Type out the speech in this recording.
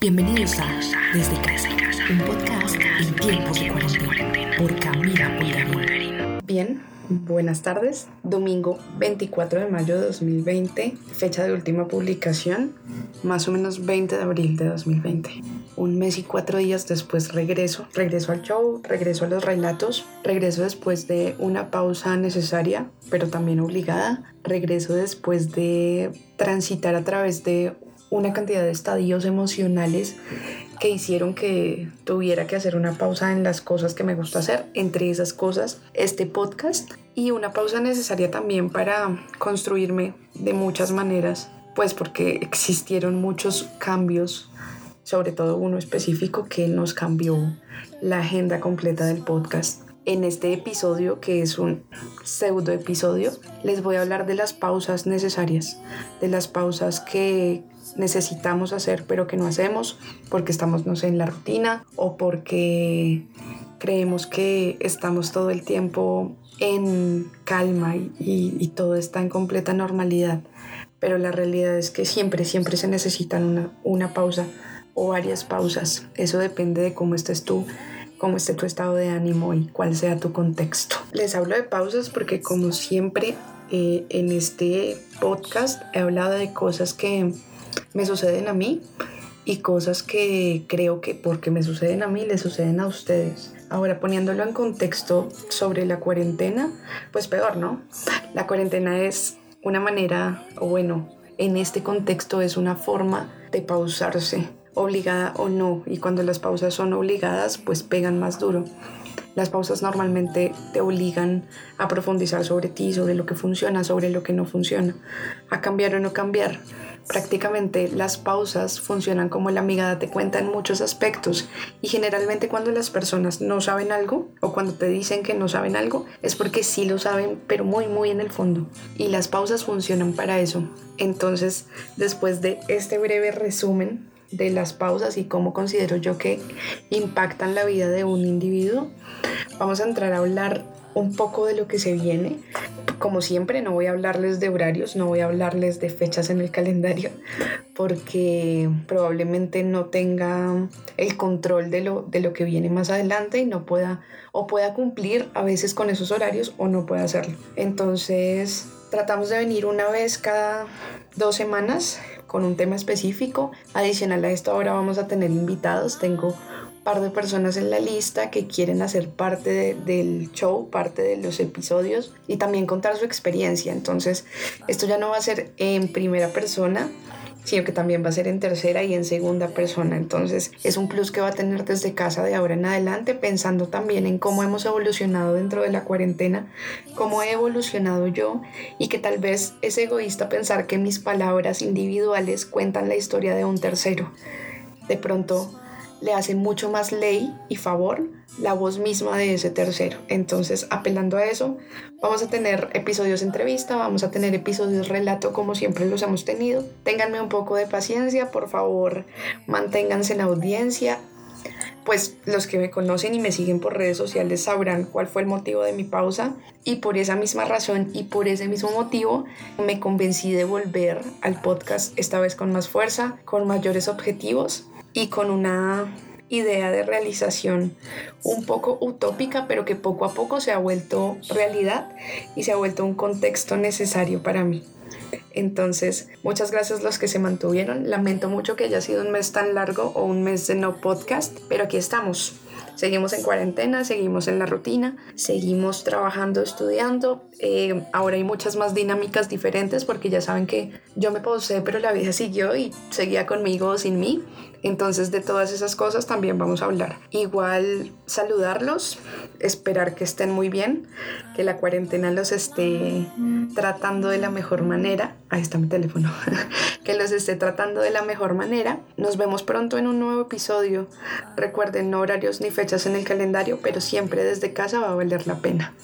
Bienvenidos a Desde Casa, un podcast en tiempos de cuarentena por Camila Bulgarín. Bien, buenas tardes. Domingo 24 de mayo de 2020, fecha de última publicación, más o menos 20 de abril de 2020. Un mes y cuatro días después regreso, regreso al show, regreso a los relatos, regreso después de una pausa necesaria, pero también obligada, regreso después de transitar a través de una cantidad de estadios emocionales que hicieron que tuviera que hacer una pausa en las cosas que me gusta hacer, entre esas cosas este podcast y una pausa necesaria también para construirme de muchas maneras, pues porque existieron muchos cambios, sobre todo uno específico que nos cambió la agenda completa del podcast. En este episodio, que es un pseudo episodio, les voy a hablar de las pausas necesarias, de las pausas que necesitamos hacer pero que no hacemos porque estamos, no sé, en la rutina o porque creemos que estamos todo el tiempo en calma y, todo está en completa normalidad. Pero la realidad es que siempre, siempre se necesitan una, una pausa o varias pausas. Eso depende de cómo estés tú, cómo esté tu estado de ánimo y cuál sea tu contexto. Les hablo de pausas porque como siempre eh, en este podcast he hablado de cosas que me suceden a mí y cosas que creo que porque me suceden a mí le suceden a ustedes. Ahora poniéndolo en contexto sobre la cuarentena, pues peor, ¿no? La cuarentena es una manera, o bueno, en este contexto es una forma de pausarse, obligada o no, y cuando las pausas son obligadas, pues pegan más duro. Las pausas normalmente te obligan a profundizar sobre ti, sobre lo que funciona, sobre lo que no funciona, a cambiar o no cambiar. Prácticamente las pausas funcionan como la amiga te cuenta en muchos aspectos y generalmente cuando las personas no saben algo o cuando te dicen que no saben algo es porque sí lo saben pero muy muy en el fondo y las pausas funcionan para eso. Entonces después de este breve resumen de las pausas y cómo considero yo que impactan la vida de un individuo, vamos a entrar a hablar un poco de lo que se viene. Como siempre, no voy a hablarles de horarios, no voy a hablarles de fechas en el calendario, porque probablemente no tenga el control de lo, de lo que viene más adelante y no pueda o pueda cumplir a veces con esos horarios o no pueda hacerlo. Entonces, tratamos de venir una vez cada dos semanas con un tema específico. Adicional a esto, ahora vamos a tener invitados. Tengo un par de personas en la lista que quieren hacer parte del show, parte de los episodios y también contar su experiencia. Entonces, esto ya no va a ser en primera persona, sino que también va a ser en tercera y en segunda persona. Entonces es un plus que va a tener desde casa de ahora en adelante, pensando también en cómo hemos evolucionado dentro de la cuarentena, cómo he evolucionado yo y que tal vez es egoísta pensar que mis palabras individuales cuentan la historia de un tercero. De pronto le hace mucho más ley y favor la voz misma de ese tercero. Entonces, apelando a eso, vamos a tener episodios entrevista, vamos a tener episodios relato como siempre los hemos tenido. Ténganme un poco de paciencia, por favor, manténganse en audiencia. Pues los que me conocen y me siguen por redes sociales sabrán cuál fue el motivo de mi pausa y por esa misma razón y por ese mismo motivo me convencí de volver al podcast esta vez con más fuerza, con mayores objetivos y con una idea de realización un poco utópica, pero que poco a poco se ha vuelto realidad y se ha vuelto un contexto necesario para mí. Entonces, muchas gracias a los que se mantuvieron. Lamento mucho que haya sido un mes tan largo o un mes de no podcast, pero aquí estamos. Seguimos en cuarentena, seguimos en la rutina, seguimos trabajando, estudiando. Eh, ahora hay muchas más dinámicas diferentes porque ya saben que yo me posee, pero la vida siguió y seguía conmigo o sin mí. Entonces de todas esas cosas también vamos a hablar. Igual saludarlos, esperar que estén muy bien, que la cuarentena los esté tratando de la mejor manera. Ahí está mi teléfono. que los esté tratando de la mejor manera. Nos vemos pronto en un nuevo episodio. Recuerden, no horarios ni fechas en el calendario, pero siempre desde casa va a valer la pena.